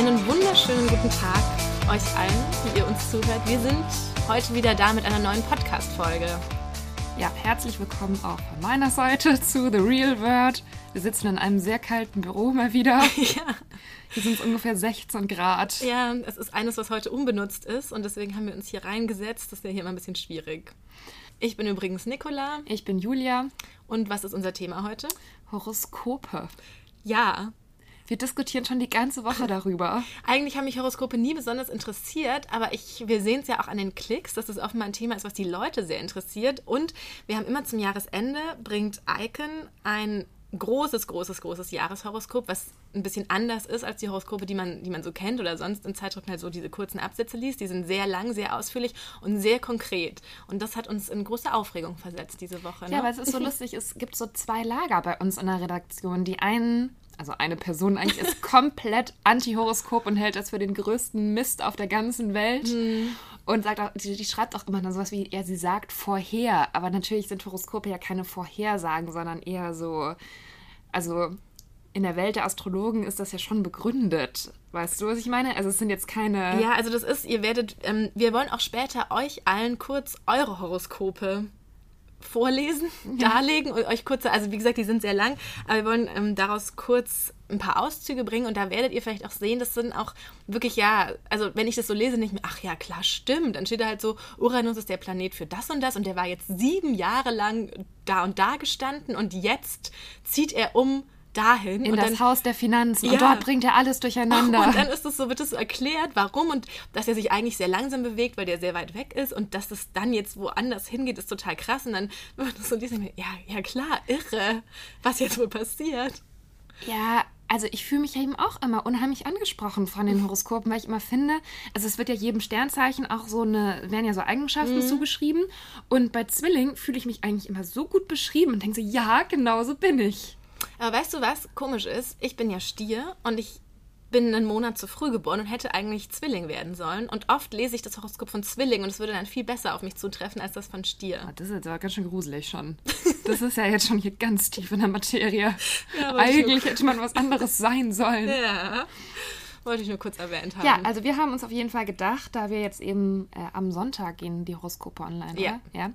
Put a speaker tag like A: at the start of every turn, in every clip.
A: Einen wunderschönen guten Tag euch allen, die ihr uns zuhört. Wir sind heute wieder da mit einer neuen Podcast-Folge.
B: Ja, herzlich willkommen auch von meiner Seite zu The Real World. Wir sitzen in einem sehr kalten Büro mal wieder.
A: Ja.
B: Hier sind es ungefähr 16 Grad.
A: Ja, es ist eines, was heute unbenutzt ist und deswegen haben wir uns hier reingesetzt. Das wäre hier immer ein bisschen schwierig. Ich bin übrigens Nicola.
B: Ich bin Julia.
A: Und was ist unser Thema heute?
B: Horoskope.
A: Ja,
B: Wir diskutieren schon die ganze Woche darüber.
A: Eigentlich haben mich Horoskope nie besonders interessiert, aber ich, wir sehen es ja auch an den Klicks, dass es offenbar ein Thema ist, was die Leute sehr interessiert. Und wir haben immer zum Jahresende, bringt Icon ein großes, großes, großes Jahreshoroskop, was ein bisschen anders ist als die Horoskope, die man, die man so kennt oder sonst in Zeitschriften halt so diese kurzen Absätze liest. Die sind sehr lang, sehr ausführlich und sehr konkret. Und das hat uns in große Aufregung versetzt diese Woche. Ne?
B: Ja, weil es ist so lustig, es gibt so zwei Lager bei uns in der Redaktion. Die einen, also eine Person eigentlich, ist komplett Anti-Horoskop und hält das für den größten Mist auf der ganzen Welt. Und sagt auch, die, die schreibt auch immer dann sowas wie, ja, sie sagt vorher. Aber natürlich sind Horoskope ja keine Vorhersagen, sondern eher so, also in der Welt der Astrologen ist das ja schon begründet. Weißt du, was ich meine? Also es sind jetzt keine.
A: Ja, also das ist, ihr werdet, ähm, wir wollen auch später euch allen kurz eure Horoskope vorlesen, darlegen und euch kurze, also wie gesagt, die sind sehr lang, aber wir wollen ähm, daraus kurz ein paar Auszüge bringen und da werdet ihr vielleicht auch sehen, das sind auch wirklich, ja, also wenn ich das so lese, nicht mehr, ach ja, klar, stimmt, dann steht da halt so, Uranus ist der Planet für das und das und der war jetzt sieben Jahre lang da und da gestanden und jetzt zieht er um dahin
B: in
A: und
B: das
A: dann
B: Haus der Finanzen.
A: Ja.
B: Und dort bringt er alles durcheinander.
A: und dann ist es so, wird es so erklärt, warum und dass er sich eigentlich sehr langsam bewegt, weil der sehr weit weg ist und dass es dann jetzt woanders hingeht, ist total krass. Und dann, man das so man, ja, ja klar, irre, was jetzt wohl passiert.
B: Ja, also ich fühle mich ja eben auch immer unheimlich angesprochen von den Horoskopen, weil ich immer finde, also es wird ja jedem Sternzeichen auch so eine, werden ja so Eigenschaften zugeschrieben. Und bei Zwilling fühle ich mich eigentlich immer so gut beschrieben und denke so, ja, genau so bin ich.
A: Aber weißt du, was komisch ist? Ich bin ja Stier und ich bin einen Monat zu früh geboren und hätte eigentlich Zwilling werden sollen. Und oft lese ich das Horoskop von Zwilling und es würde dann viel besser auf mich zutreffen als das von Stier.
B: Ah, Das ist jetzt aber ganz schön gruselig schon. Das ist ja jetzt schon hier ganz tief in der Materie.
A: Ja,
B: Eigentlich hätte man was anderes sein sollen.
A: Ja, wollte ich nur kurz erwähnt haben.
B: Ja, also wir haben uns auf jeden Fall gedacht, da wir jetzt eben äh, am Sonntag gehen die Horoskope online,
A: Ja.
B: oder? Ja.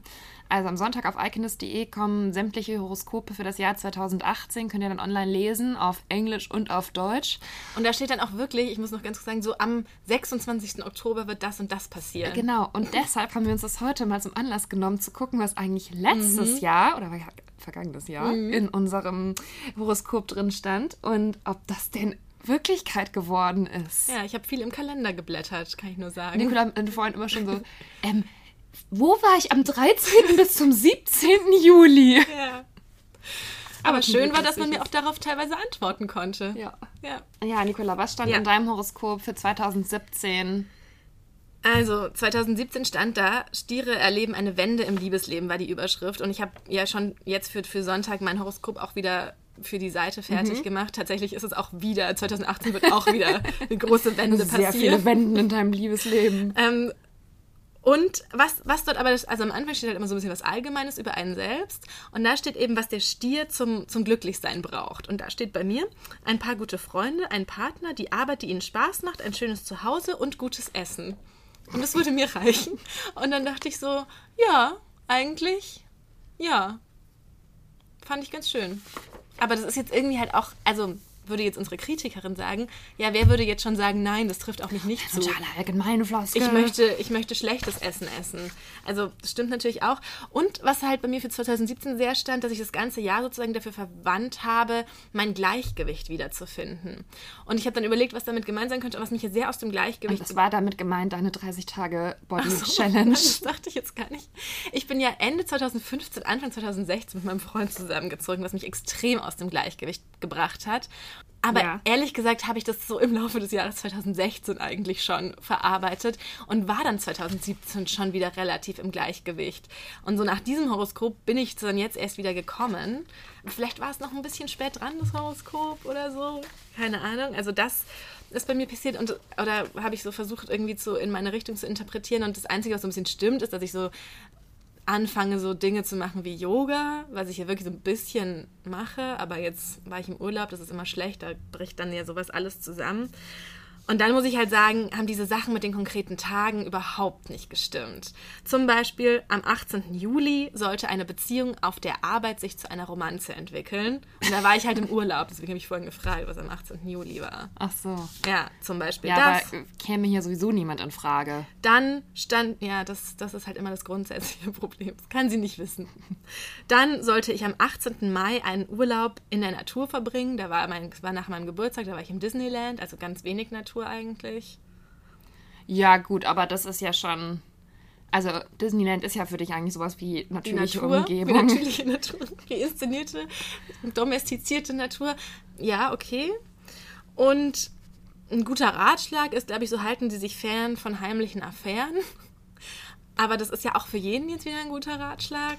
B: Also am Sonntag auf iconist.de kommen sämtliche Horoskope für das Jahr 2018, könnt ihr dann online lesen, auf Englisch und auf Deutsch.
A: Und da steht dann auch wirklich, ich muss noch ganz kurz sagen, so am 26. Oktober wird das und das passieren.
B: Genau, und deshalb haben wir uns das heute mal zum Anlass genommen, zu gucken, was eigentlich letztes Jahr oder ver- vergangenes Jahr in unserem Horoskop drin stand und ob das denn Wirklichkeit geworden ist.
A: Ja, ich habe viel im Kalender geblättert, kann ich nur sagen.
B: Nikola meinte vorhin immer schon so, ähm, wo war ich am 13. bis zum 17. Juli?
A: Ja. Aber
B: zum
A: schön war, dass man mir auch darauf teilweise antworten konnte.
B: Ja.
A: ja.
B: Ja, Nikola, was stand
A: Ja.
B: in deinem Horoskop für 2017?
A: Also 2017 stand da, Stiere erleben eine Wende im Liebesleben, war die Überschrift. Und ich habe ja schon jetzt für, für Sonntag mein Horoskop auch wieder für die Seite fertig gemacht. Tatsächlich ist es auch wieder, 2018 wird auch wieder eine große Wende
B: Sehr
A: passieren.
B: viele Wenden in deinem Liebesleben.
A: Ähm, und was, was dort aber, das, also am Anfang steht halt immer so ein bisschen was Allgemeines über einen selbst. Und da steht eben, was der Stier zum, zum Glücklichsein braucht. Und da steht bei mir ein paar gute Freunde, ein Partner, die Arbeit, die ihnen Spaß macht, ein schönes Zuhause und gutes Essen. Und das würde mir reichen. Und dann dachte ich so, ja, eigentlich, ja. Fand ich ganz schön. Aber das ist jetzt irgendwie halt auch, also würde jetzt unsere Kritikerin sagen, ja, wer würde jetzt schon sagen, nein, das trifft auf mich nicht zu.
B: Total allgemeine Floskel.
A: Ich möchte, ich möchte schlechtes Essen essen. Also das stimmt natürlich auch. Und was halt bei mir für 2017 sehr stand, dass ich das ganze Jahr sozusagen dafür verwandt habe, mein Gleichgewicht wiederzufinden. Und ich habe dann überlegt, was damit gemeint sein könnte, und was mich hier sehr aus dem Gleichgewicht
B: Das war damit gemeint, deine 30 Tage Body
A: so,
B: Challenge.
A: Das dachte ich jetzt gar nicht. Ich bin ja Ende 2015, Anfang 2016 mit meinem Freund zusammengezogen, was mich extrem aus dem Gleichgewicht gebracht hat. Aber
B: Ja.
A: ehrlich gesagt habe ich das so im Laufe des Jahres 2016 eigentlich schon verarbeitet und war dann 2017 schon wieder relativ im Gleichgewicht. Und so nach diesem Horoskop bin ich dann jetzt erst wieder gekommen. Vielleicht war es noch ein bisschen spät dran, das Horoskop oder so. Keine Ahnung. Also das ist bei mir passiert und oder habe ich so versucht irgendwie zu in meine Richtung zu interpretieren und das einzige was so ein bisschen stimmt ist, dass ich so anfange, so Dinge zu machen wie Yoga, was ich ja wirklich so ein bisschen mache, aber jetzt war ich im Urlaub, das ist immer schlecht, da bricht dann ja sowas alles zusammen. Und dann muss ich halt sagen, haben diese Sachen mit den konkreten Tagen überhaupt nicht gestimmt. Zum Beispiel am 18. Juli sollte eine Beziehung auf der Arbeit sich zu einer Romanze entwickeln. Und da war ich halt im Urlaub, deswegen habe ich vorhin gefragt, was am 18. Juli war.
B: Ach so.
A: Ja, zum Beispiel
B: Ja,
A: das.
B: aber käme hier sowieso niemand in Frage.
A: Dann stand, ja, das, das ist halt immer das grundsätzliche Problem. Das kann sie nicht wissen. Dann sollte ich am 18. Mai einen Urlaub in der Natur verbringen. Da war mein, das war nach meinem Geburtstag, da war ich im Disneyland, also ganz wenig Natur eigentlich.
B: Ja, gut, aber das ist ja schon. Also, Disneyland ist ja für dich eigentlich sowas wie natürliche
A: Natur,
B: Umgebung.
A: natürliche Natur, die inszenierte, domestizierte Natur. Ja, okay. Und ein guter Ratschlag ist, glaube ich, so halten Sie sich fern von heimlichen Affären. Aber das ist ja auch für jeden jetzt wieder ein guter Ratschlag.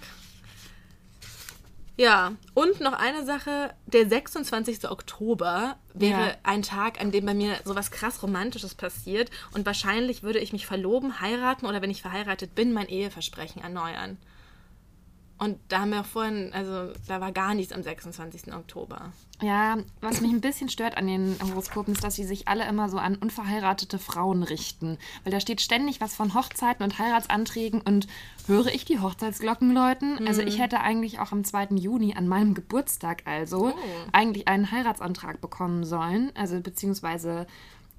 A: Ja, und noch eine Sache, der 26. Oktober wäre
B: Ja.
A: ein Tag, an dem bei mir sowas krass Romantisches passiert und wahrscheinlich würde ich mich verloben, heiraten oder wenn ich verheiratet bin, mein Eheversprechen erneuern. Und da haben wir auch vorhin, also da war gar nichts am 26. Oktober.
B: Ja, was mich ein bisschen stört an den Horoskopen ist, dass sie sich alle immer so an unverheiratete Frauen richten. Weil da steht ständig was von Hochzeiten und Heiratsanträgen und höre ich die Hochzeitsglocken läuten? Also ich hätte eigentlich auch am 2. Juni, an meinem Geburtstag also, eigentlich einen Heiratsantrag bekommen sollen. Also beziehungsweise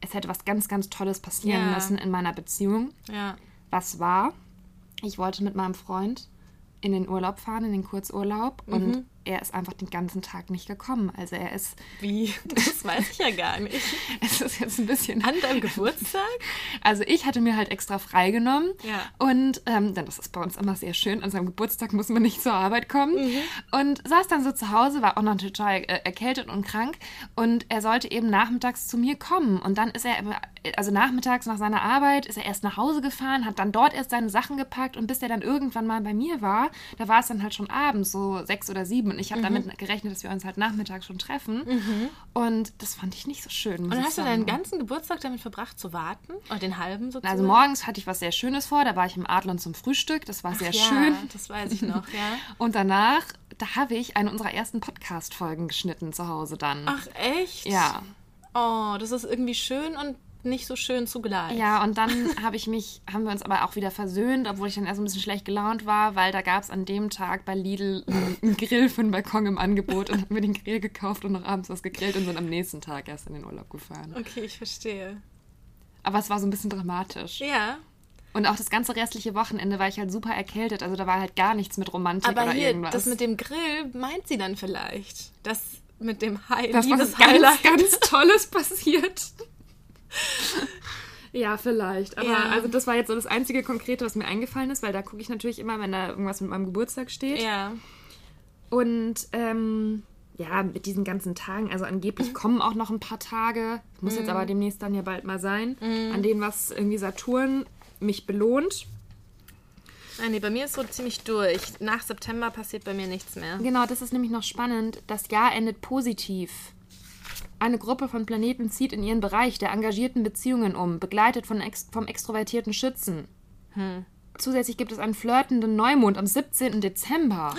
B: es hätte was ganz, ganz Tolles passieren
A: Ja.
B: müssen in meiner Beziehung.
A: Ja.
B: Was war? Ich wollte mit meinem Freund in den Urlaub fahren, in den Kurzurlaub und er ist einfach den ganzen Tag nicht gekommen. Also er ist,
A: Wie? Das weiß ich ja gar nicht.
B: es ist jetzt ein bisschen
A: An deinem Geburtstag?
B: Also ich hatte mir halt extra freigenommen
A: Ja.
B: und ähm, denn das ist bei uns immer sehr schön. An seinem Geburtstag muss man nicht zur Arbeit kommen
A: Mhm.
B: und saß dann so zu Hause, war auch noch total äh, erkältet und krank und er sollte eben nachmittags zu mir kommen und dann ist er also nachmittags nach seiner Arbeit ist er erst nach Hause gefahren, hat dann dort erst seine Sachen gepackt und bis er dann irgendwann mal bei mir war, da war es dann halt schon abends so sechs oder sieben und ich habe
A: Mhm.
B: damit gerechnet, dass wir uns halt nachmittags schon treffen und das fand ich nicht so schön.
A: Und hast du deinen ganzen Geburtstag damit verbracht zu warten? Oder den halben sozusagen?
B: Also morgens hatte ich was sehr Schönes vor, da war ich im Adlon zum Frühstück, das war sehr
A: ja,
B: schön.
A: das weiß ich noch, ja.
B: Und danach, da habe ich eine unserer ersten Podcast-Folgen geschnitten zu Hause dann.
A: Ach, echt?
B: Ja.
A: Oh, das ist irgendwie schön und nicht so schön zugleich.
B: Ja, und dann habe ich mich, haben wir uns aber auch wieder versöhnt, obwohl ich dann erst ein bisschen schlecht gelaunt war, weil da gab es an dem Tag bei Lidl einen einen Grill für den Balkon im Angebot und haben wir den Grill gekauft und noch abends was gegrillt und sind am nächsten Tag erst in den Urlaub gefahren.
A: Okay, ich verstehe.
B: Aber es war so ein bisschen dramatisch.
A: Ja,
B: Und auch das ganze restliche Wochenende war ich halt super erkältet, also da war halt gar nichts mit Romantik
A: aber
B: oder
A: hier,
B: irgendwas.
A: das mit dem Grill meint sie dann vielleicht. Das mit dem High
B: das was
A: Liebeshighlight.
B: ganz, ganz Tolles passiert. Ja, vielleicht. Aber
A: Ja.
B: also das war jetzt so das einzige Konkrete, was mir eingefallen ist, weil da gucke ich natürlich immer, wenn da irgendwas mit meinem Geburtstag steht.
A: Ja.
B: Und ähm, ja, mit diesen ganzen Tagen, also angeblich kommen auch noch ein paar Tage, muss jetzt aber demnächst dann ja bald mal sein, an denen was irgendwie Saturn mich belohnt.
A: Nein, nee, bei mir ist so ziemlich durch. Nach September passiert bei mir nichts mehr.
B: Genau, das ist nämlich noch spannend. Das Jahr endet positiv. Eine Gruppe von Planeten zieht in ihren Bereich der engagierten Beziehungen um, begleitet von ex vom extrovertierten Schützen. Zusätzlich gibt es einen flirtenden Neumond am 17. Dezember.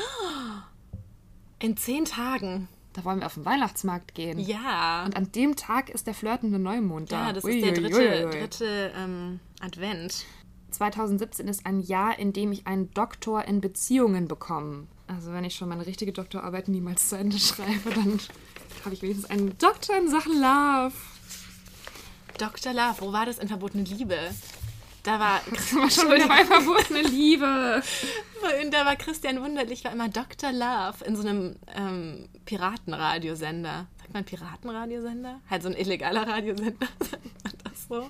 A: In zehn Tagen.
B: Da wollen wir auf den Weihnachtsmarkt gehen.
A: Ja.
B: Und an dem Tag ist der flirtende Neumond da.
A: Ja, das
B: Ui,
A: ist der dritte,
B: ui, ui.
A: dritte ähm, Advent.
B: 2017 ist ein Jahr, in dem ich einen Doktor in Beziehungen bekomme. Also wenn ich schon meine richtige Doktorarbeit niemals zu Ende schreibe, dann habe ich wenigstens einen Doktor in Sachen Love.
A: Dr. Love, wo war das in Verbotene Liebe? Da war,
B: Das war schon wieder bei verbotene Liebe.
A: da war Christian Wunderlich, war immer Dr. Love in so einem ähm, Piratenradiosender. Sagt man Piratenradiosender? Halt so ein illegaler Radiosender. Sagt man das so?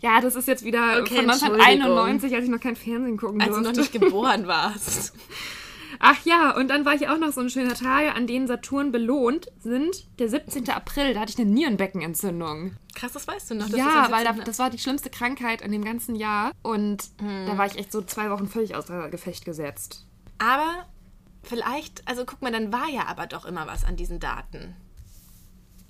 B: Ja, das ist jetzt wieder
A: Okay,
B: von
A: Entschuldigung.
B: 1991, als ich noch kein Fernsehen gucken
A: Als du
B: durfte.
A: noch nicht geboren warst.
B: Ach ja, und dann war hier auch noch so ein schöner Tag, an denen Saturn belohnt sind. Der 17. April, da hatte ich eine Nierenbeckenentzündung.
A: Krass, das weißt du noch.
B: ja, weil da,
A: 17.
B: das war die schlimmste Krankheit in dem ganzen Jahr. Und da war ich echt so zwei Wochen völlig außer Gefecht gesetzt.
A: Aber vielleicht, also guck mal, dann war ja aber doch immer was an diesen Daten.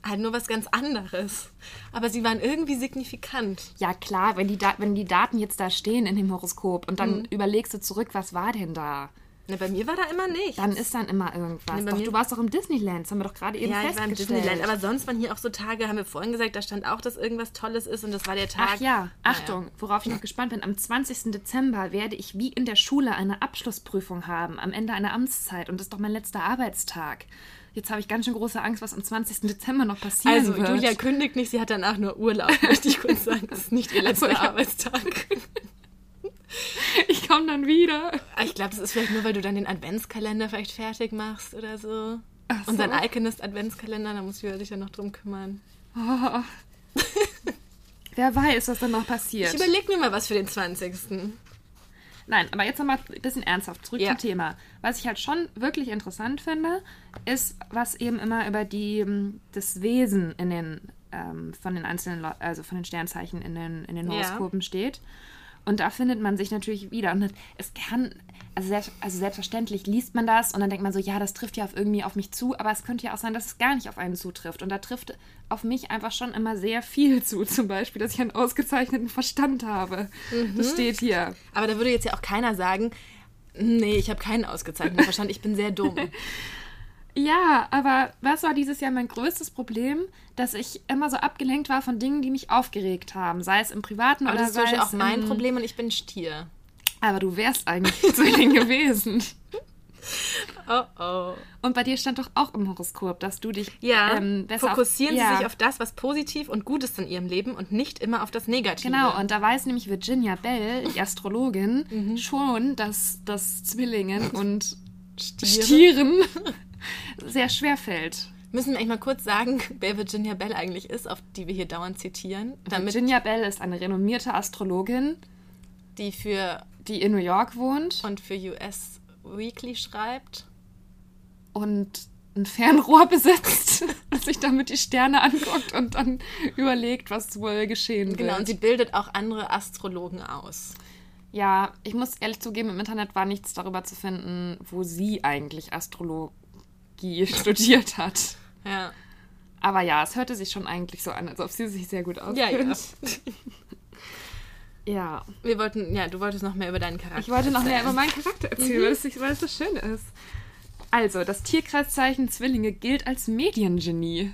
A: Halt nur was ganz anderes. Aber sie waren irgendwie signifikant.
B: Ja, klar, wenn die, Da- wenn die Daten jetzt da stehen in dem Horoskop und dann
A: Mhm.
B: überlegst du zurück, was war denn da?
A: Ne, bei mir war da immer nichts.
B: Dann ist dann immer irgendwas.
A: Bei
B: doch, du warst doch im Disneyland, das haben wir doch gerade eben
A: ja, ich war im
B: festgestellt.
A: Disneyland. Aber sonst waren hier auch so Tage, haben wir vorhin gesagt, da stand auch, dass irgendwas Tolles ist und das war der Tag.
B: Ach ja, Achtung, worauf ich noch gespannt bin. Am 20. Dezember werde ich wie in der Schule eine Abschlussprüfung haben, am Ende einer Amtszeit. Und das ist doch mein letzter Arbeitstag. Jetzt habe ich ganz schön große Angst, was am 20. Dezember noch passieren
A: Also,
B: wird.
A: Julia kündigt nicht, sie hat danach nur Urlaub, möchte ich kurz sagen. Das ist nicht ihr letzter
B: ja.
A: Arbeitstag.
B: ich komme dann wieder.
A: Ich glaube, das ist vielleicht nur, weil du dann den Adventskalender vielleicht fertig machst oder so.
B: Ach so.
A: Unseren Alchemist Adventskalender, da muss Julia sich ja noch drum kümmern.
B: Oh. Wer weiß, was dann noch passiert.
A: Ich überlege mir mal was für den 20.
B: Nein, aber jetzt nochmal ein bisschen ernsthaft zurück
A: Ja.
B: zum Thema. Was ich halt schon wirklich interessant finde, ist, was eben immer über die, ähm, das Wesen in den, ähm, von den einzelnen, also von den Sternzeichen in den, in den
A: Ja.
B: Horoskopen steht. Und da findet man sich natürlich wieder. Und es kann, also, selbst, also selbstverständlich liest man das und dann denkt man so, ja, das trifft ja auf irgendwie auf mich zu, aber es könnte ja auch sein, dass es gar nicht auf einen zutrifft. Und da trifft auf mich einfach schon immer sehr viel zu. Zum Beispiel, dass ich einen ausgezeichneten Verstand habe. Das steht hier.
A: Aber da würde jetzt ja auch keiner sagen, nee, ich habe keinen ausgezeichneten Verstand, ich bin sehr dumm.
B: Ja, aber was war dieses Jahr mein größtes Problem? Dass ich immer so abgelenkt war von Dingen, die mich aufgeregt haben. Sei es im Privaten
A: Aber
B: oder
A: das ist
B: sei es
A: auch mein. Problem und ich bin Stier.
B: Aber du wärst eigentlich Zwilling gewesen.
A: Oh oh.
B: Und bei dir stand doch auch im Horoskop, dass du dich
A: Ja,
B: ähm, besser
A: fokussieren
B: auf,
A: Sie
B: ja,
A: sich auf das, was positiv und gut ist in Ihrem Leben und nicht immer auf das Negative.
B: Genau, und da weiß nämlich Virginia Bell, die Astrologin,
A: Mhm.
B: schon, dass das Zwillingen und
A: Stiere.
B: Stieren sehr schwer fällt.
A: Müssen wir eigentlich mal kurz sagen, wer Virginia Bell eigentlich ist, auf die wir hier dauernd zitieren,
B: Virginia Bell ist eine renommierte Astrologin,
A: die für
B: die in New York wohnt.
A: und für US Weekly schreibt.
B: und ein Fernrohr besitzt, das sich damit die Sterne anguckt und dann überlegt, was wohl geschehen
A: Genau, und
B: wird.
A: sie bildet auch andere Astrologen aus.
B: ja, ich muss ehrlich zugeben, im Internet war nichts darüber zu finden, wo sie eigentlich Astrologie studiert hat.
A: Ja.
B: Aber ja, es hörte sich schon eigentlich so an, als ob sie sich sehr gut auskennt.
A: Ja, ja.
B: ja.
A: Wir wollten, ja, du wolltest noch mehr über deinen Charakter.
B: Ich wollte noch mehr über meinen Charakter erzählen, weil, es, weil es so schön ist. Also, das Tierkreiszeichen Zwillinge gilt als Mediengenie.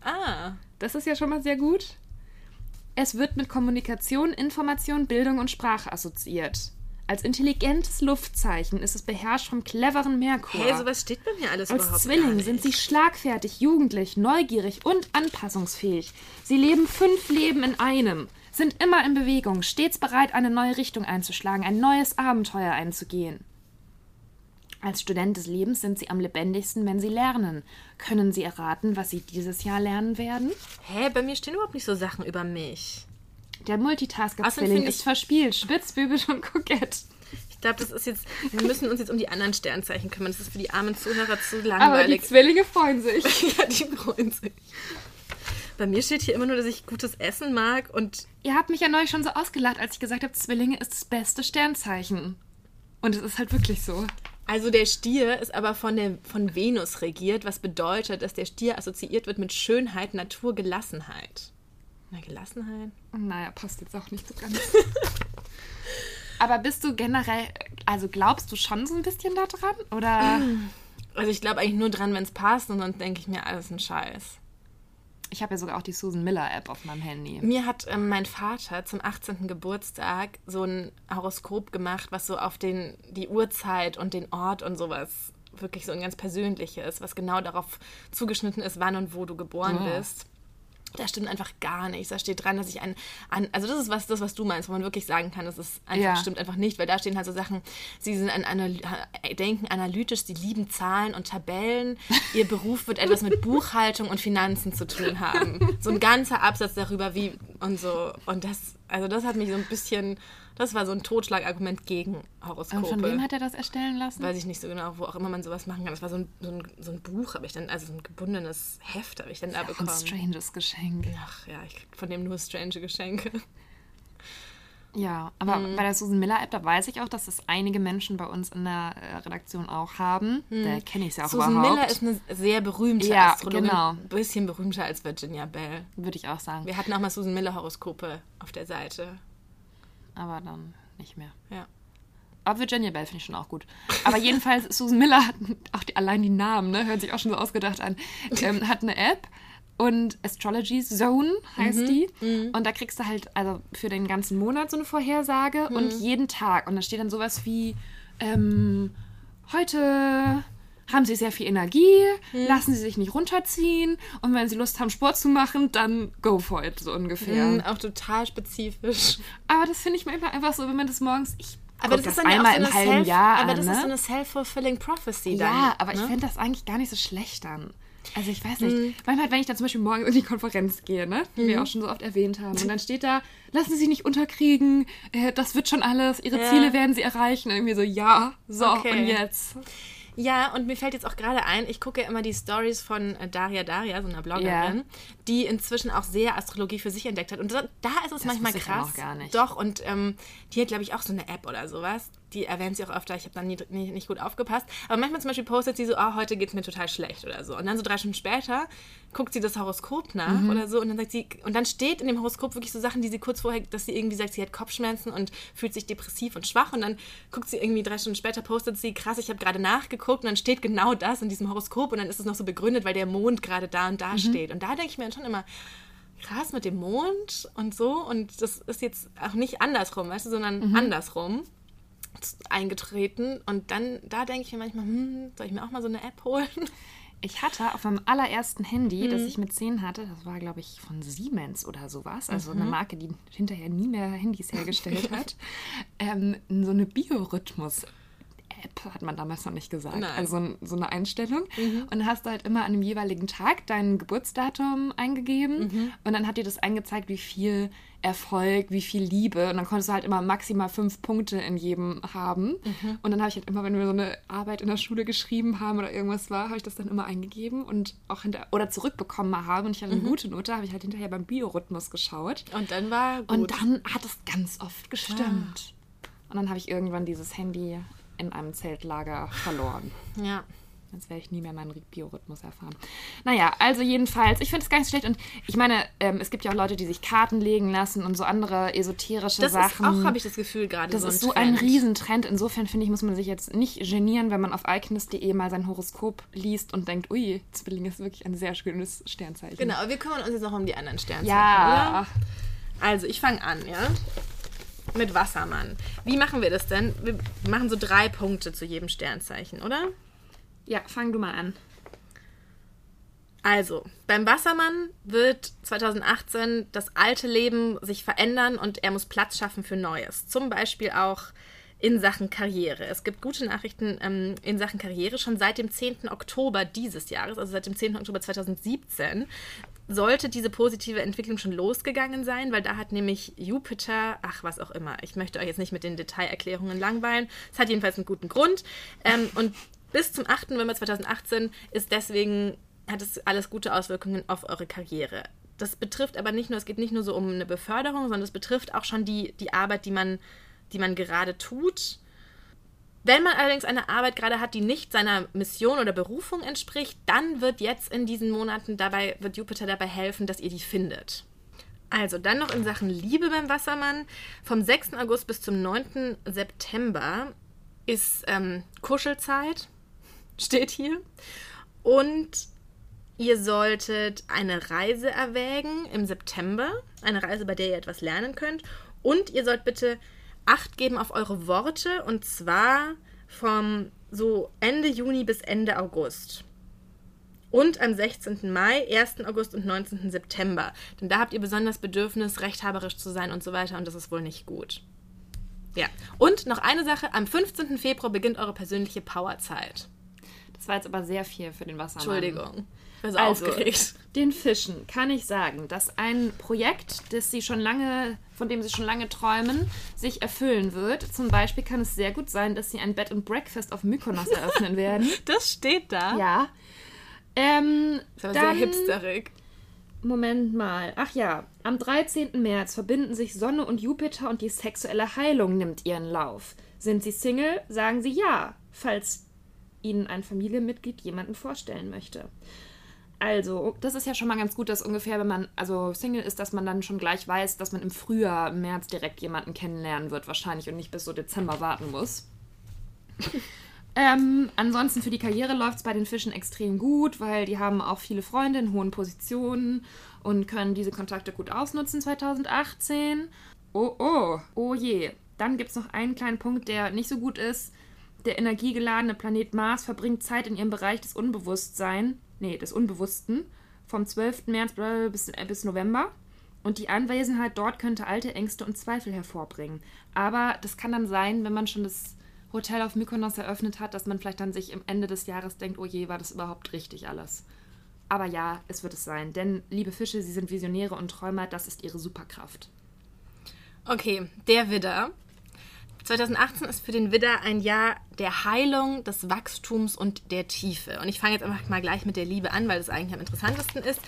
A: Ah,
B: Das ist ja schon mal sehr gut. Es wird mit Kommunikation, Information, Bildung und Sprache assoziiert. Als intelligentes Luftzeichen ist es beherrscht vom cleveren Merkur.
A: hey, sowas steht bei mir alles
B: Als
A: überhaupt
B: Zwilling sind sie schlagfertig, jugendlich, neugierig und anpassungsfähig. Sie leben fünf Leben in einem, sind immer in Bewegung, stets bereit, eine neue Richtung einzuschlagen, ein neues Abenteuer einzugehen. Als Student des Lebens sind sie am lebendigsten, wenn sie lernen. Können Sie erraten, was Sie dieses Jahr lernen werden?
A: Hä, bei mir stehen überhaupt nicht so Sachen über mich.
B: Der
A: finde
B: ist
A: ich-
B: verspielt, spitzbübisch und kokett.
A: Ich glaube, das ist jetzt. Wir müssen uns jetzt um die anderen Sternzeichen kümmern. Das ist für die armen Zuhörer zu
B: Aber die
A: langweilig.
B: Zwillinge freuen sich.
A: ja, die freuen sich. Bei mir steht hier immer nur, dass ich gutes Essen mag und
B: Ihr habt mich ja neulich schon so ausgelacht, als ich gesagt habe, Zwillinge ist das beste Sternzeichen. Und es ist halt wirklich so.
A: Also der Stier ist aber von, der, von Venus regiert, was bedeutet, dass der Stier assoziiert wird mit Schönheit, Natur, Gelassenheit. Na, Gelassenheit?
B: Naja, passt jetzt auch nicht so ganz. Aber bist du generell, also glaubst du schon so ein bisschen daran? Oder?
A: Also ich glaube eigentlich nur dran, wenn es passt und sonst denke ich mir, alles ein Scheiß.
B: Ich habe ja sogar auch die Susan Miller App auf meinem Handy.
A: Mir hat ähm, mein Vater zum 18. Geburtstag so ein Horoskop gemacht, was so auf den, die Uhrzeit und den Ort und sowas wirklich so ein ganz persönliches, was genau darauf zugeschnitten ist, wann und wo du geboren
B: Ah.
A: bist. Da stimmt einfach gar nichts. Da steht dran, dass ich ein, an, also das ist was, das, was du meinst, wo man wirklich sagen kann, das ist einfach,
B: Ja.
A: stimmt einfach nicht, weil da stehen halt so Sachen, sie sind an, anal denken analytisch, sie lieben Zahlen und Tabellen, ihr Beruf wird etwas mit Buchhaltung und Finanzen zu tun haben. So ein ganzer Absatz darüber, wie und so. Und das, also das hat mich so ein bisschen, das war so ein Totschlagargument gegen Horoskope.
B: Und von wem hat er das erstellen lassen?
A: Weiß ich nicht so genau, wo auch immer man sowas machen kann. Das war so ein, so ein, so ein Buch, habe ich dann, also so ein gebundenes Heft habe ich dann da
B: Ein
A: bekommen.
B: stranges Geschenk.
A: Ach ja, ich krieg von dem nur strange Geschenke.
B: Ja, aber
A: Mhm.
B: bei der Susan Miller App, da weiß ich auch, dass das einige Menschen bei uns in der äh, Redaktion auch haben. Da kenne ich es ja auch
A: Mhm. Susan
B: überhaupt.
A: Miller ist eine sehr berühmte
B: Ja,
A: Astrologin.
B: genau.
A: Ein bisschen berühmter als Virginia Bell.
B: Würde ich auch sagen.
A: Wir hatten auch mal Susan Miller Horoskope auf der Seite.
B: Aber dann nicht mehr.
A: Ja.
B: Aber Virginia Bell finde ich schon auch gut. Aber jedenfalls, Susan Miller hat auch die, allein die Namen, ne, hört sich auch schon so ausgedacht an, ähm, hat eine App und Astrology Zone heißt
A: Mhm,
B: die. Und da kriegst du halt also für den ganzen Monat so eine Vorhersage
A: Mhm.
B: und jeden Tag. Und da steht dann sowas wie, ähm, heute haben sie sehr viel Energie,
A: Mhm.
B: lassen sie sich nicht runterziehen und wenn sie Lust haben, Sport zu machen, dann go for it, so ungefähr.
A: Mhm, auch total spezifisch.
B: Aber das finde ich manchmal einfach so, wenn man das morgens. Ich
A: Aber
B: guck
A: das ist
B: das
A: dann ja
B: einmal
A: auch so
B: im
A: eine
B: halben
A: Self,
B: Jahr
A: aber
B: an,
A: das
B: ne?
A: ist so eine self-fulfilling prophecy dann.
B: Ja, aber ich
A: ne?
B: fände das eigentlich gar nicht so schlecht dann. Also ich weiß nicht. Manchmal, wenn ich dann zum Beispiel morgens in die Konferenz gehe, ne, die wir auch schon so oft erwähnt haben, und dann steht da, lassen Sie sich nicht unterkriegen, äh, das wird schon alles, Ihre
A: Ja.
B: Ziele werden Sie erreichen. Und irgendwie so, ja, so,
A: Okay.
B: und jetzt.
A: Ja, und mir fällt jetzt auch gerade ein, ich gucke ja immer die Stories von äh, Daria Daria, so einer Bloggerin,
B: Ja.
A: die inzwischen auch sehr Astrologie für sich entdeckt hat. Und da, da ist es manchmal
B: wusste ich
A: krass.
B: noch gar nicht.
A: Doch, und ähm, die hat, glaube ich, auch so eine App oder sowas. Die erwähnt sie auch öfter. Ich habe dann nie, nie, nicht gut aufgepasst. Aber manchmal zum Beispiel postet sie so, oh, heute geht es mir total schlecht oder so. Und dann so drei Stunden später guckt sie das Horoskop nach
B: Mhm.
A: oder so. Und dann sagt sie, und dann steht in dem Horoskop wirklich so Sachen, die sie kurz vorher, dass sie irgendwie sagt, sie hat Kopfschmerzen und fühlt sich depressiv und schwach. Und dann guckt sie irgendwie drei Stunden später, postet sie, krass, ich habe gerade nachgeguckt und dann steht genau das in diesem Horoskop und dann ist es noch so begründet, weil der Mond gerade da und da steht. Und da denke ich mir dann schon immer, krass mit dem Mond und so. Und das ist jetzt auch nicht andersrum, weißt du, sondern andersrum eingetreten. Und dann, da denke ich mir manchmal, hm, soll ich mir auch mal so eine App holen?
B: Ich hatte auf meinem allerersten Handy,
A: Mhm.
B: das ich mit 10 hatte, das war, glaube ich, von Siemens oder sowas, also
A: Mhm.
B: eine Marke, die hinterher nie mehr Handys hergestellt hat, ähm, so eine Biorhythmus. App hat man damals noch nicht gesagt.
A: Nein.
B: Also so eine Einstellung.
A: Mhm.
B: Und dann hast du halt immer an dem jeweiligen Tag dein Geburtsdatum eingegeben.
A: Mhm.
B: Und dann hat dir das angezeigt, wie viel Erfolg, wie viel Liebe. Und dann konntest du halt immer maximal fünf Punkte in jedem haben.
A: Mhm.
B: Und dann habe ich halt immer, wenn wir so eine Arbeit in der Schule geschrieben haben oder irgendwas war, habe ich das dann immer eingegeben und auch hinter oder zurückbekommen habe. Und ich hatte eine
A: Mhm.
B: gute Note, habe ich halt hinterher beim Biorhythmus geschaut.
A: Und dann war gut.
B: Und dann hat es ganz oft gestimmt. Und dann habe ich irgendwann dieses Handy in einem Zeltlager verloren.
A: ja.
B: Jetzt werde ich nie mehr meinen Biorhythmus erfahren. Naja, also jedenfalls, ich finde es gar nicht schlecht. Und ich meine, ähm, es gibt ja auch Leute, die sich Karten legen lassen und so andere esoterische
A: Das ist
B: Sachen.
A: auch, habe ich das Gefühl, gerade
B: das
A: so
B: ist
A: ein
B: so ein
A: Trend.
B: Riesentrend. Insofern finde ich, muss man sich jetzt nicht genieren, wenn man auf alchemist.de mal sein Horoskop liest und denkt, ui, Zwilling ist wirklich ein sehr schönes Sternzeichen.
A: Genau, aber wir kümmern uns jetzt noch um die anderen Sternzeichen,
B: Ja.
A: oder? Also, ich fange an, ja? Mit Wassermann. Wie machen wir das denn? Wir machen so drei Punkte zu jedem Sternzeichen, oder?
B: Ja, fang du mal an.
A: Also, beim Wassermann wird 2018 das alte Leben sich verändern und er muss Platz schaffen für Neues. Zum Beispiel auch in Sachen Karriere. Es gibt gute Nachrichten ähm, in Sachen Karriere. Schon seit dem 10. Oktober dieses Jahres, also seit dem 10. Oktober 2017, sollte diese positive Entwicklung schon losgegangen sein, weil da hat nämlich Jupiter, ach was auch immer, ich möchte euch jetzt nicht mit den Detailerklärungen langweilen. Es hat jedenfalls einen guten Grund. Ähm, und bis zum 8. November 2018 ist deswegen hat es alles gute Auswirkungen auf eure Karriere. Das betrifft aber nicht nur, es geht nicht nur so um eine Beförderung, sondern es betrifft auch schon die, die Arbeit, die man, die man gerade tut. Wenn man allerdings eine Arbeit gerade hat, die nicht seiner Mission oder Berufung entspricht, dann wird jetzt in diesen Monaten dabei, wird Jupiter dabei helfen, dass ihr die findet. Also dann noch in Sachen Liebe beim Wassermann. Vom 6. August bis zum 9. September ist ähm, Kuschelzeit, steht hier. Und ihr solltet eine Reise erwägen im September. Eine Reise, bei der ihr etwas lernen könnt. Und ihr sollt bitte Acht geben auf eure Worte. Und zwar vom so Ende Juni bis Ende August. Und am 16. Mai, 1. August und 19. September. Denn da habt ihr besonders Bedürfnis, rechthaberisch zu sein und so weiter. Und das ist wohl nicht gut. Ja. Und noch eine Sache. Am 15. Februar beginnt eure persönliche Powerzeit.
B: Das war jetzt aber sehr viel für den Wassermann.
A: Entschuldigung. Bin so
B: Also,
A: aufgeregt.
B: den Fischen kann ich sagen, dass ein Projekt, das sie schon lange, von dem sie schon lange träumen, sich erfüllen wird. Zum Beispiel kann es sehr gut sein, dass sie ein Bed and Breakfast auf Mykonos eröffnen werden.
A: Das steht da.
B: Ja. Ähm,
A: Das ist aber
B: dann,
A: sehr hipsterig.
B: Moment mal. Ach ja, am 13. März verbinden sich Sonne und Jupiter und die sexuelle Heilung nimmt ihren Lauf. Sind sie Single, sagen sie ja, falls ihnen ein Familienmitglied jemanden vorstellen möchte. Also, das ist ja schon mal ganz gut, dass ungefähr, wenn man also Single ist, dass man dann schon gleich weiß, dass man im Frühjahr, im März direkt jemanden kennenlernen wird, wahrscheinlich und nicht bis so Dezember warten muss. Ähm, ansonsten für die Karriere läuft es bei den Fischen extrem gut, weil die haben auch viele Freunde in hohen Positionen und können diese Kontakte gut ausnutzen 2018. Oh oh, oh je. Dann gibt es noch einen kleinen Punkt, der nicht so gut ist. Der energiegeladene Planet Mars verbringt Zeit in ihrem Bereich des Unbewusstseins, nee, des Unbewussten, vom 12. März bis, äh, bis November. Und die Anwesenheit dort könnte alte Ängste und Zweifel hervorbringen. Aber das kann dann sein, wenn man schon das Hotel auf Mykonos eröffnet hat, dass man vielleicht dann sich im Ende des Jahres denkt, oh je, war das überhaupt richtig alles. Aber ja, es wird es sein. Denn, liebe Fische, sie sind Visionäre und Träumer, das ist ihre Superkraft.
A: Okay, der Widder 2018 ist für den Widder ein Jahr der Heilung, des Wachstums und der Tiefe. Und ich fange jetzt einfach mal gleich mit der Liebe an, weil das eigentlich am interessantesten ist.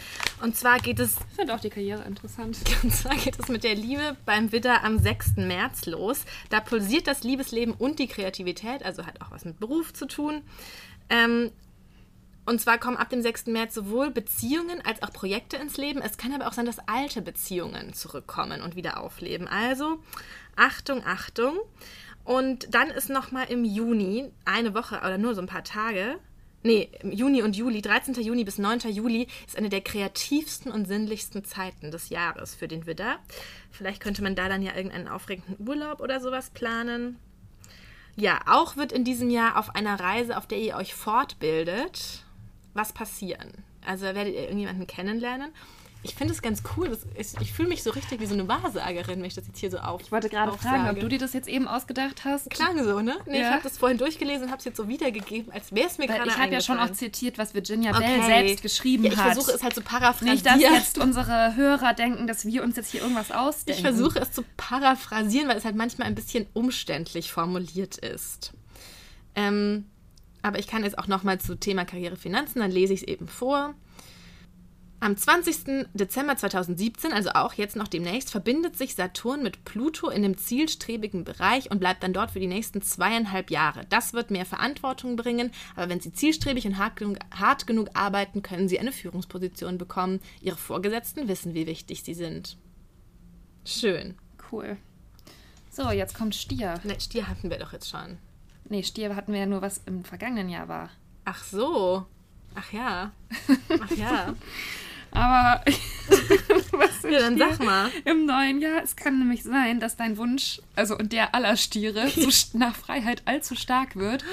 A: Und zwar geht es.
B: Ich finde auch die Karriere interessant.
A: Und zwar geht es mit der Liebe beim Widder am 6. März los. Da pulsiert das Liebesleben und die Kreativität, also hat auch was mit Beruf zu tun. Ähm, und zwar kommen ab dem 6. März sowohl Beziehungen als auch Projekte ins Leben. Es kann aber auch sein, dass alte Beziehungen zurückkommen und wieder aufleben. Also Achtung, Achtung. Und dann ist nochmal im Juni, eine Woche oder nur so ein paar Tage, nee, im Juni und Juli, 13. Juni bis 9. Juli, ist eine der kreativsten und sinnlichsten Zeiten des Jahres für den Widder. Vielleicht könnte man da dann ja irgendeinen aufregenden Urlaub oder sowas planen. Ja, auch wird in diesem Jahr auf einer Reise, auf der ihr euch fortbildet, was passieren. Also werdet ihr irgendjemanden kennenlernen ich finde es ganz cool. Das, ich, fühle mich so richtig wie so eine Wahrsagerin, wenn ich das jetzt hier so auf.
B: Ich wollte gerade fragen, ob du dir das jetzt eben ausgedacht hast.
A: Klang so, ne? Nee, ja. ich habe das vorhin durchgelesen und habe es jetzt so wiedergegeben, als wäre es mir gerade
B: Ich habe ja schon auch zitiert, was Virginia okay. Bell selbst geschrieben ja,
A: ich
B: hat.
A: Ich versuche es halt zu paraphrasieren.
B: Nicht, dass jetzt unsere Hörer denken, dass wir uns jetzt hier irgendwas ausdenken.
A: Ich versuche es zu paraphrasieren, weil es halt manchmal ein bisschen umständlich formuliert ist. Ähm, aber ich kann jetzt auch nochmal zu Thema Karriere Finanzen, dann lese ich es eben vor. Am 20. Dezember 2017, also auch jetzt noch demnächst, verbindet sich Saturn mit Pluto in dem zielstrebigen Bereich und bleibt dann dort für die nächsten zweieinhalb Jahre. Das wird mehr Verantwortung bringen, aber wenn Sie zielstrebig und hart genug, hart genug arbeiten, können Sie eine Führungsposition bekommen. Ihre Vorgesetzten wissen, wie wichtig Sie sind. Schön.
B: Cool. So, jetzt kommt Stier.
A: Ne, Stier hatten wir doch jetzt schon.
B: Nee, Stier hatten wir ja nur, was im vergangenen Jahr war.
A: Ach so. Ach ja. Ach ja.
B: Aber
A: was ja, dann sag mal.
B: Im neuen Jahr, es kann nämlich sein, dass dein Wunsch, also und der aller Stiere, so nach Freiheit allzu stark wird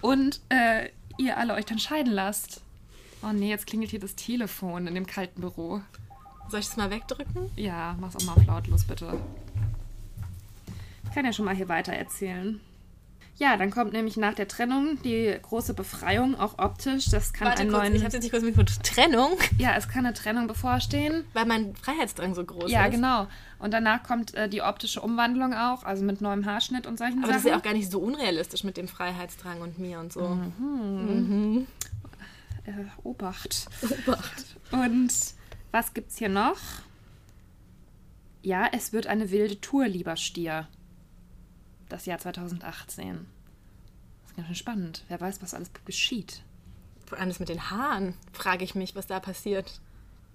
B: und äh, ihr alle euch dann scheiden lasst. Oh nee, jetzt klingelt hier das Telefon in dem kalten Büro.
A: Soll ich das mal wegdrücken?
B: Ja, mach's auch mal auf lautlos, bitte. Ich kann ja schon mal hier weiter erzählen. Ja, dann kommt nämlich nach der Trennung die große Befreiung, auch optisch. Das kann
A: Warte
B: einen
A: kurz,
B: neuen.
A: Ich habe jetzt nicht kurz mit Trennung.
B: Ja, es kann eine Trennung bevorstehen.
A: Weil mein Freiheitsdrang so groß
B: ja,
A: ist.
B: Ja, genau. Und danach kommt äh, die optische Umwandlung auch, also mit neuem Haarschnitt und solchen
A: Aber
B: Sachen.
A: Aber das ist ja auch gar nicht so unrealistisch mit dem Freiheitsdrang und mir und so. Mhm.
B: Mhm. Äh, Obacht.
A: Obacht.
B: Und was gibt's hier noch? Ja, es wird eine wilde Tour, lieber Stier das Jahr 2018. Das ist ganz schön spannend. Wer weiß, was alles geschieht.
A: Vor allem das mit den Haaren, frage ich mich, was da passiert.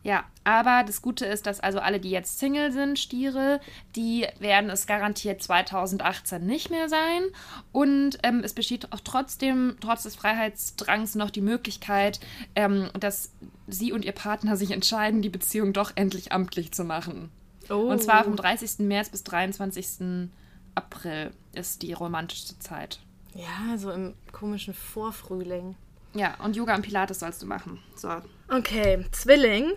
B: Ja, aber das Gute ist, dass also alle, die jetzt Single sind, Stiere, die werden es garantiert 2018 nicht mehr sein. Und ähm, es besteht auch trotzdem, trotz des Freiheitsdrangs, noch die Möglichkeit, ähm, dass sie und ihr Partner sich entscheiden, die Beziehung doch endlich amtlich zu machen. Oh. Und zwar vom 30. März bis 23. April ist die romantischste Zeit.
A: Ja, so im komischen Vorfrühling.
B: Ja, und Yoga und Pilates sollst du machen. So.
A: Okay, Zwilling.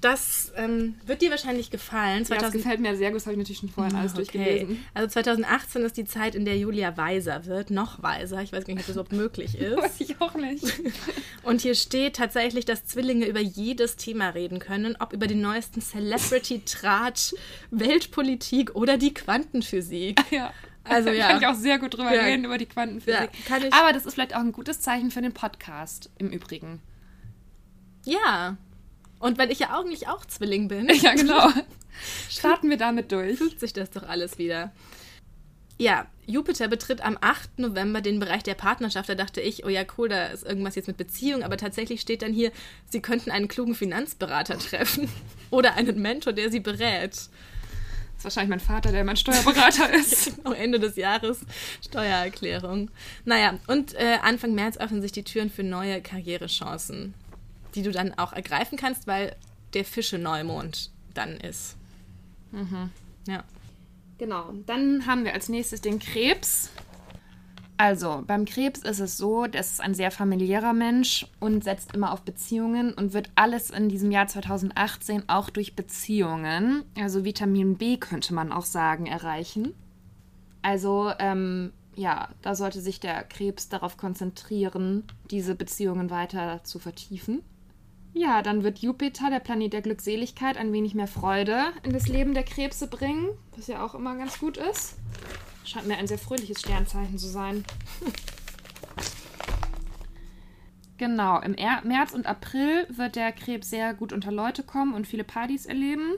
A: Das ähm, wird dir wahrscheinlich gefallen.
B: 2000... Ja, das gefällt mir sehr gut, das habe ich natürlich schon vorhin alles okay. durchgelesen.
A: Also 2018 ist die Zeit, in der Julia weiser wird, noch weiser. Ich weiß gar nicht, ob das überhaupt möglich ist.
B: weiß ich auch nicht.
A: Und hier steht tatsächlich, dass Zwillinge über jedes Thema reden können, ob über den neuesten Celebrity-Tratsch, Weltpolitik oder die Quantenphysik.
B: Ja. Also ja. Kann ich auch sehr gut drüber ja. reden, über die Quantenphysik. Ja, Aber das ist vielleicht auch ein gutes Zeichen für den Podcast, im Übrigen.
A: Ja, und weil ich ja eigentlich auch Zwilling bin.
B: Ja, genau. Starten wir damit durch.
A: Fügt sich das doch alles wieder. Ja, Jupiter betritt am 8. November den Bereich der Partnerschaft. Da dachte ich, oh ja, cool, da ist irgendwas jetzt mit Beziehung. Aber tatsächlich steht dann hier, Sie könnten einen klugen Finanzberater treffen oder einen Mentor, der Sie berät.
B: ist wahrscheinlich mein Vater, der mein Steuerberater ist.
A: Am Ende des Jahres Steuererklärung. Naja, und äh, Anfang März öffnen sich die Türen für neue Karrierechancen, die du dann auch ergreifen kannst, weil der Fische-Neumond dann ist. Mhm. Ja.
B: Genau. Dann haben wir als nächstes den Krebs. Also, beim Krebs ist es so, das ist ein sehr familiärer Mensch und setzt immer auf Beziehungen und wird alles in diesem Jahr 2018 auch durch Beziehungen, also Vitamin B könnte man auch sagen, erreichen. Also, ähm, ja, da sollte sich der Krebs darauf konzentrieren, diese Beziehungen weiter zu vertiefen. Ja, dann wird Jupiter, der Planet der Glückseligkeit, ein wenig mehr Freude in das Leben der Krebse bringen, was ja auch immer ganz gut ist. Scheint mir ein sehr fröhliches Sternzeichen zu sein. genau, im er März und April wird der Krebs sehr gut unter Leute kommen und viele Partys erleben.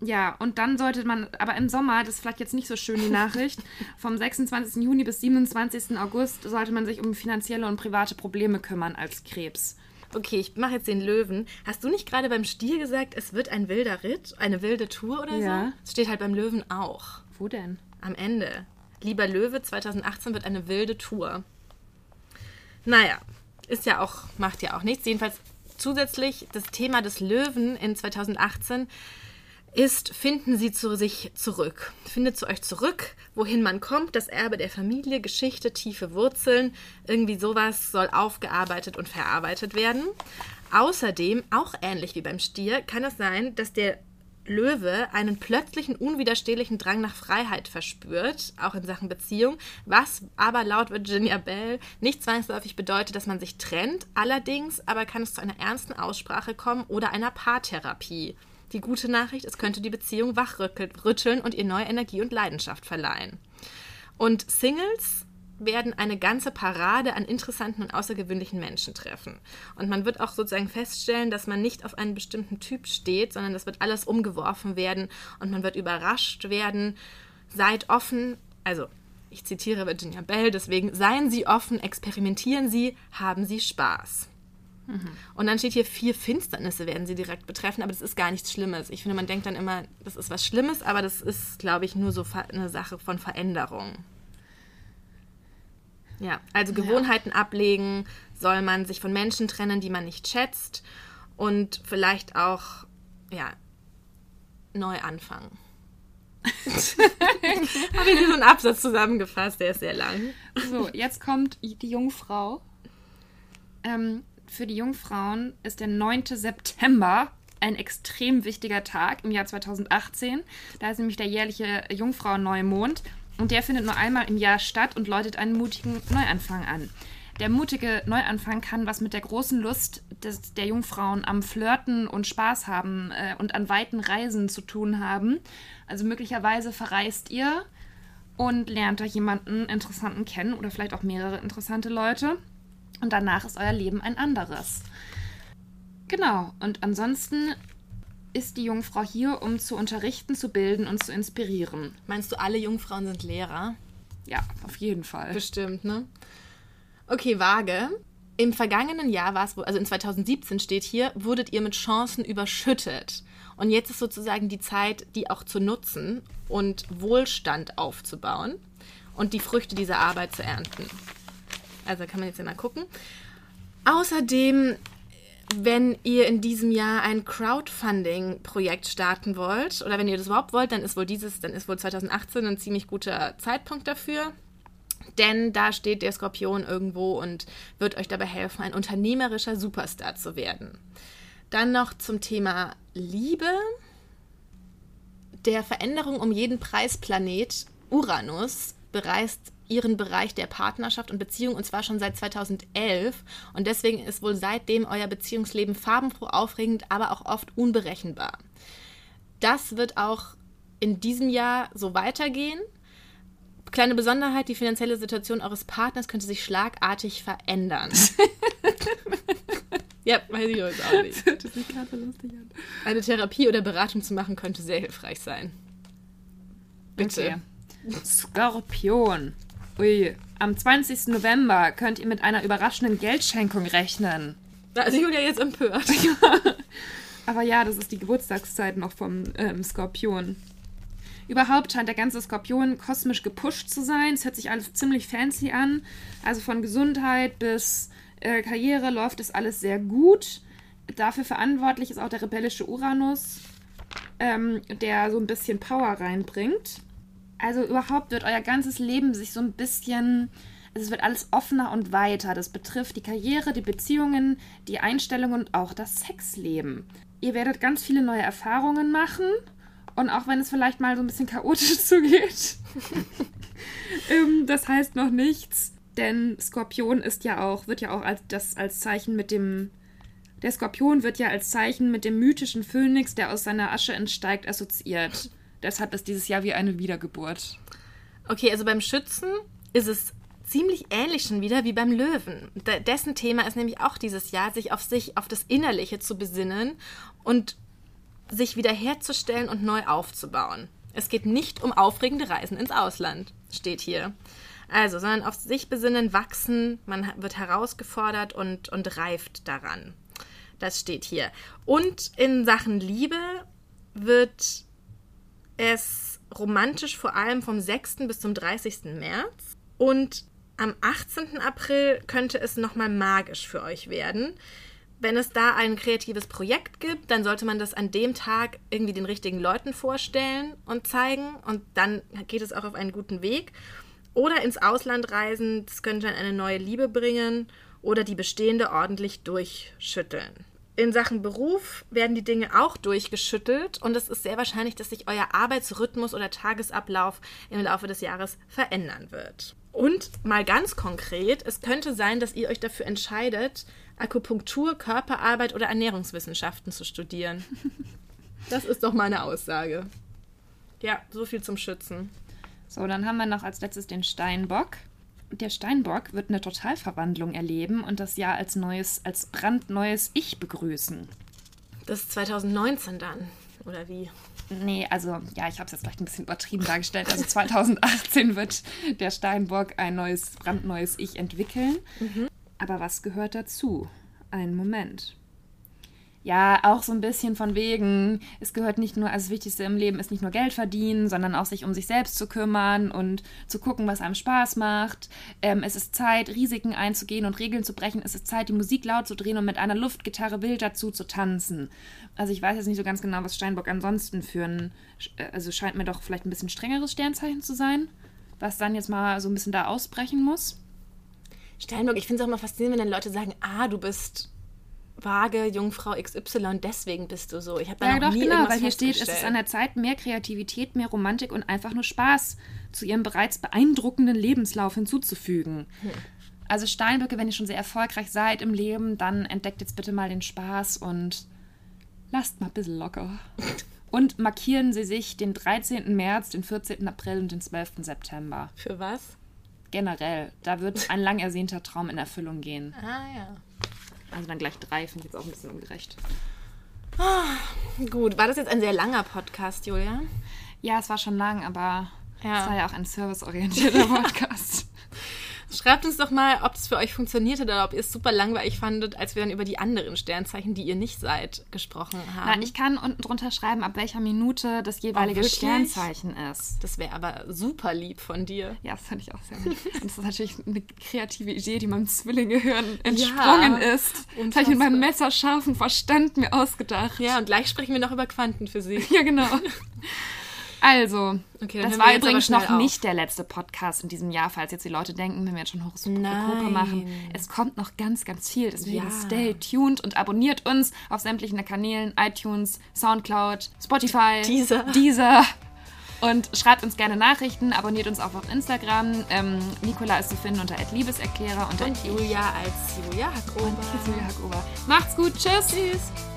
B: Ja, und dann sollte man, aber im Sommer, das ist vielleicht jetzt nicht so schön die Nachricht, vom 26. Juni bis 27. August sollte man sich um finanzielle und private Probleme kümmern als Krebs.
A: Okay, ich mache jetzt den Löwen. Hast du nicht gerade beim Stier gesagt, es wird ein wilder Ritt, eine wilde Tour oder ja. so? Das steht halt beim Löwen auch.
B: Wo denn?
A: am Ende. Lieber Löwe 2018 wird eine wilde Tour. Naja, ist ja auch, macht ja auch nichts. Jedenfalls zusätzlich das Thema des Löwen in 2018 ist, finden Sie zu sich zurück. Findet zu euch zurück, wohin man kommt, das Erbe der Familie, Geschichte, tiefe Wurzeln, irgendwie sowas soll aufgearbeitet und verarbeitet werden. Außerdem, auch ähnlich wie beim Stier, kann es sein, dass der Löwe einen plötzlichen, unwiderstehlichen Drang nach Freiheit verspürt, auch in Sachen Beziehung, was aber laut Virginia Bell nicht zwangsläufig bedeutet, dass man sich trennt. Allerdings aber kann es zu einer ernsten Aussprache kommen oder einer Paartherapie. Die gute Nachricht, es könnte die Beziehung wachrütteln und ihr neue Energie und Leidenschaft verleihen. Und Singles werden eine ganze Parade an interessanten und außergewöhnlichen Menschen treffen. Und man wird auch sozusagen feststellen, dass man nicht auf einen bestimmten Typ steht, sondern das wird alles umgeworfen werden und man wird überrascht werden. Seid offen, also ich zitiere Virginia Bell, deswegen seien Sie offen, experimentieren Sie, haben Sie Spaß. Mhm. Und dann steht hier, vier Finsternisse werden sie direkt betreffen, aber das ist gar nichts Schlimmes. Ich finde, man denkt dann immer, das ist was Schlimmes, aber das ist, glaube ich, nur so eine Sache von Veränderung. Ja, also Gewohnheiten ja. ablegen, soll man sich von Menschen trennen, die man nicht schätzt und vielleicht auch, ja, neu anfangen. Habe ich hier so einen Absatz zusammengefasst, der ist sehr lang.
B: So, jetzt kommt die Jungfrau. Ähm, für die Jungfrauen ist der 9. September ein extrem wichtiger Tag im Jahr 2018. Da ist nämlich der jährliche Jungfrau-Neumond und der findet nur einmal im Jahr statt und läutet einen mutigen Neuanfang an. Der mutige Neuanfang kann was mit der großen Lust des, der Jungfrauen am Flirten und Spaß haben äh, und an weiten Reisen zu tun haben. Also möglicherweise verreist ihr und lernt euch jemanden interessanten kennen oder vielleicht auch mehrere interessante Leute. Und danach ist euer Leben ein anderes. Genau. Und ansonsten ist die Jungfrau hier, um zu unterrichten, zu bilden und zu inspirieren.
A: Meinst du, alle Jungfrauen sind Lehrer?
B: Ja, auf jeden Fall.
A: Bestimmt, ne? Okay, Waage. Im vergangenen Jahr war es also in 2017 steht hier, wurdet ihr mit Chancen überschüttet. Und jetzt ist sozusagen die Zeit, die auch zu nutzen und Wohlstand aufzubauen und die Früchte dieser Arbeit zu ernten. Also kann man jetzt ja mal gucken. Außerdem wenn ihr in diesem Jahr ein Crowdfunding-Projekt starten wollt, oder wenn ihr das überhaupt wollt, dann ist wohl dieses, dann ist wohl 2018 ein ziemlich guter Zeitpunkt dafür. Denn da steht der Skorpion irgendwo und wird euch dabei helfen, ein unternehmerischer Superstar zu werden. Dann noch zum Thema Liebe. Der Veränderung um jeden Preisplanet Uranus bereist ihren Bereich der Partnerschaft und Beziehung und zwar schon seit 2011 und deswegen ist wohl seitdem euer Beziehungsleben farbenfroh, aufregend, aber auch oft unberechenbar. Das wird auch in diesem Jahr so weitergehen. Kleine Besonderheit, die finanzielle Situation eures Partners könnte sich schlagartig verändern. ja, weiß ich jetzt auch nicht. Das sich gerade lustig an. Eine Therapie oder Beratung zu machen könnte sehr hilfreich sein.
B: Bitte. Okay. Skorpion. Ui, am 20. November könnt ihr mit einer überraschenden Geldschenkung rechnen.
A: Da ist Julia jetzt empört.
B: Aber ja, das ist die Geburtstagszeit noch vom ähm, Skorpion. Überhaupt scheint der ganze Skorpion kosmisch gepusht zu sein. Es hört sich alles ziemlich fancy an. Also von Gesundheit bis äh, Karriere läuft es alles sehr gut. Dafür verantwortlich ist auch der rebellische Uranus, ähm, der so ein bisschen Power reinbringt. Also überhaupt wird euer ganzes Leben sich so ein bisschen, also es wird alles offener und weiter. Das betrifft die Karriere, die Beziehungen, die Einstellung und auch das Sexleben. Ihr werdet ganz viele neue Erfahrungen machen und auch wenn es vielleicht mal so ein bisschen chaotisch zugeht, ähm, das heißt noch nichts, denn Skorpion ist ja auch, wird ja auch als das als Zeichen mit dem der Skorpion wird ja als Zeichen mit dem mythischen Phönix, der aus seiner Asche entsteigt, assoziiert. Deshalb ist dieses Jahr wie eine Wiedergeburt.
A: Okay, also beim Schützen ist es ziemlich ähnlich schon wieder wie beim Löwen. D dessen Thema ist nämlich auch dieses Jahr, sich auf sich, auf das Innerliche zu besinnen und sich wiederherzustellen und neu aufzubauen. Es geht nicht um aufregende Reisen ins Ausland, steht hier. Also, sondern auf sich besinnen, wachsen, man wird herausgefordert und, und reift daran. Das steht hier. Und in Sachen Liebe wird es romantisch vor allem vom 6. bis zum 30. März. Und am 18. April könnte es nochmal magisch für euch werden. Wenn es da ein kreatives Projekt gibt, dann sollte man das an dem Tag irgendwie den richtigen Leuten vorstellen und zeigen. Und dann geht es auch auf einen guten Weg. Oder ins Ausland reisen, das könnte eine neue Liebe bringen oder die bestehende ordentlich durchschütteln. In Sachen Beruf werden die Dinge auch durchgeschüttelt und es ist sehr wahrscheinlich, dass sich euer Arbeitsrhythmus oder Tagesablauf im Laufe des Jahres verändern wird. Und mal ganz konkret, es könnte sein, dass ihr euch dafür entscheidet, Akupunktur, Körperarbeit oder Ernährungswissenschaften zu studieren. Das ist doch meine Aussage. Ja, so viel zum Schützen.
B: So, dann haben wir noch als letztes den Steinbock der Steinbock wird eine Totalverwandlung erleben und das Jahr als neues, als brandneues Ich begrüßen.
A: Das ist 2019 dann, oder wie?
B: Nee, also ja, ich habe es jetzt vielleicht ein bisschen übertrieben dargestellt. Also 2018 wird der Steinbock ein neues, brandneues Ich entwickeln. Mhm. Aber was gehört dazu? Ein Moment ja, auch so ein bisschen von wegen, es gehört nicht nur, also das Wichtigste im Leben ist nicht nur Geld verdienen, sondern auch sich um sich selbst zu kümmern und zu gucken, was einem Spaß macht. Ähm, es ist Zeit, Risiken einzugehen und Regeln zu brechen. Es ist Zeit, die Musik laut zu drehen und mit einer Luftgitarre wild dazu zu tanzen. Also ich weiß jetzt nicht so ganz genau, was Steinbock ansonsten für ein, äh, also scheint mir doch vielleicht ein bisschen strengeres Sternzeichen zu sein, was dann jetzt mal so ein bisschen da ausbrechen muss.
A: Steinbock, ich finde es auch immer faszinierend, wenn dann Leute sagen, ah, du bist vage Jungfrau XY, deswegen bist du so. Ich habe da ja, noch doch, nie genau, weil
B: hier steht, es ist an der Zeit, mehr Kreativität, mehr Romantik und einfach nur Spaß zu ihrem bereits beeindruckenden Lebenslauf hinzuzufügen. Hm. Also Steinböcke, wenn ihr schon sehr erfolgreich seid im Leben, dann entdeckt jetzt bitte mal den Spaß und lasst mal ein bisschen locker. Und markieren Sie sich den 13. März, den 14. April und den 12. September.
A: Für was?
B: Generell. Da wird ein lang ersehnter Traum in Erfüllung gehen.
A: Ah ja.
B: Also dann gleich drei, finde ich jetzt auch ein bisschen ungerecht.
A: Oh, gut, war das jetzt ein sehr langer Podcast, Julia?
B: Ja, es war schon lang, aber ja. es war ja auch ein serviceorientierter Podcast.
A: Schreibt uns doch mal, ob es für euch funktioniert hat oder ob ihr es super langweilig fandet, als wir dann über die anderen Sternzeichen, die ihr nicht seid, gesprochen haben.
B: Nein, ich kann unten drunter schreiben, ab welcher Minute das jeweilige oh, Sternzeichen ist.
A: Das wäre aber super lieb von dir.
B: Ja, das fand ich auch sehr lieb. Und das ist natürlich eine kreative Idee, die meinem Zwillingehirn entsprungen ja, ist. Das habe ich in meinem messerscharfen Verstand mir ausgedacht.
A: Ja, und gleich sprechen wir noch über Quantenphysik.
B: Ja, genau. Also, okay, das war übrigens noch auf. nicht der letzte Podcast in diesem Jahr, falls jetzt die Leute denken, wenn wir jetzt schon Horoskope machen. Es kommt noch ganz, ganz viel. Deswegen ja. stay tuned und abonniert uns auf sämtlichen Kanälen: iTunes, Soundcloud, Spotify,
A: Deezer.
B: Deezer. Und schreibt uns gerne Nachrichten, abonniert uns auch auf Instagram. Ähm, Nicola ist zu finden unter Liebeserklärer
A: und, und Julia als
B: Julia Hackover. Macht's gut, tschüss. Tschüss.